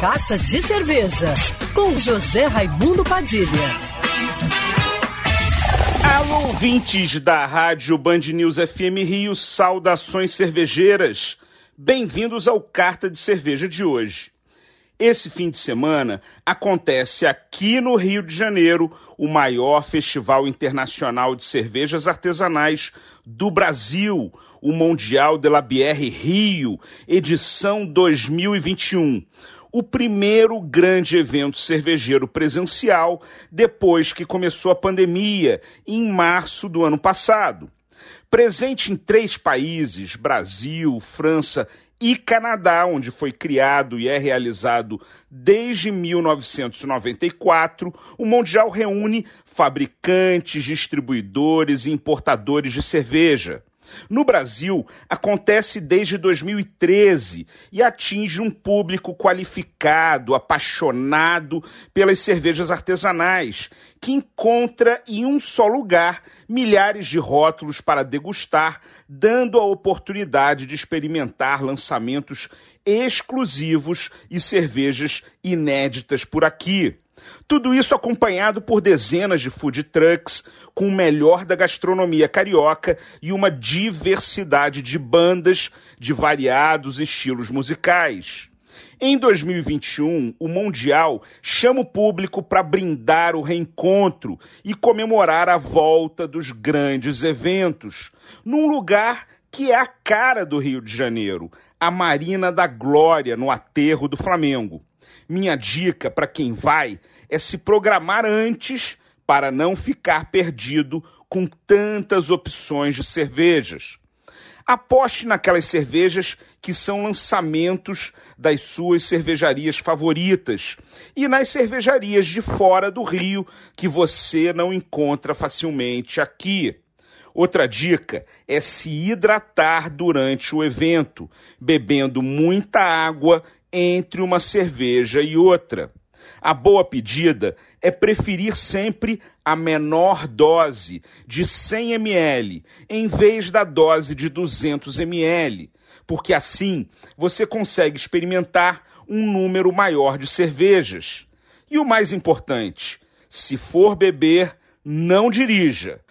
Carta de Cerveja, com José Raimundo Padilha. Alô, ouvintes da Rádio Band News FM Rio, saudações cervejeiras. Bem-vindos ao Carta de Cerveja de hoje. Esse fim de semana acontece aqui no Rio de Janeiro o maior festival internacional de cervejas artesanais do Brasil, o Mundial de la Bière Rio, edição 2021. O primeiro grande evento cervejeiro presencial depois que começou a pandemia, em março do ano passado. Presente em três países Brasil, França e Canadá, onde foi criado e é realizado desde 1994, o Mundial reúne fabricantes, distribuidores e importadores de cerveja. No Brasil, acontece desde 2013 e atinge um público qualificado, apaixonado pelas cervejas artesanais, que encontra em um só lugar milhares de rótulos para degustar, dando a oportunidade de experimentar lançamentos exclusivos e cervejas inéditas por aqui. Tudo isso acompanhado por dezenas de food trucks com o melhor da gastronomia carioca e uma diversidade de bandas de variados estilos musicais. Em 2021, o Mundial chama o público para brindar o reencontro e comemorar a volta dos grandes eventos, num lugar que é a cara do Rio de Janeiro, a Marina da Glória, no aterro do Flamengo. Minha dica para quem vai é se programar antes para não ficar perdido com tantas opções de cervejas. Aposte naquelas cervejas que são lançamentos das suas cervejarias favoritas e nas cervejarias de fora do Rio que você não encontra facilmente aqui. Outra dica é se hidratar durante o evento, bebendo muita água entre uma cerveja e outra. A boa pedida é preferir sempre a menor dose de 100 ml em vez da dose de 200 ml, porque assim você consegue experimentar um número maior de cervejas. E o mais importante, se for beber, não dirija.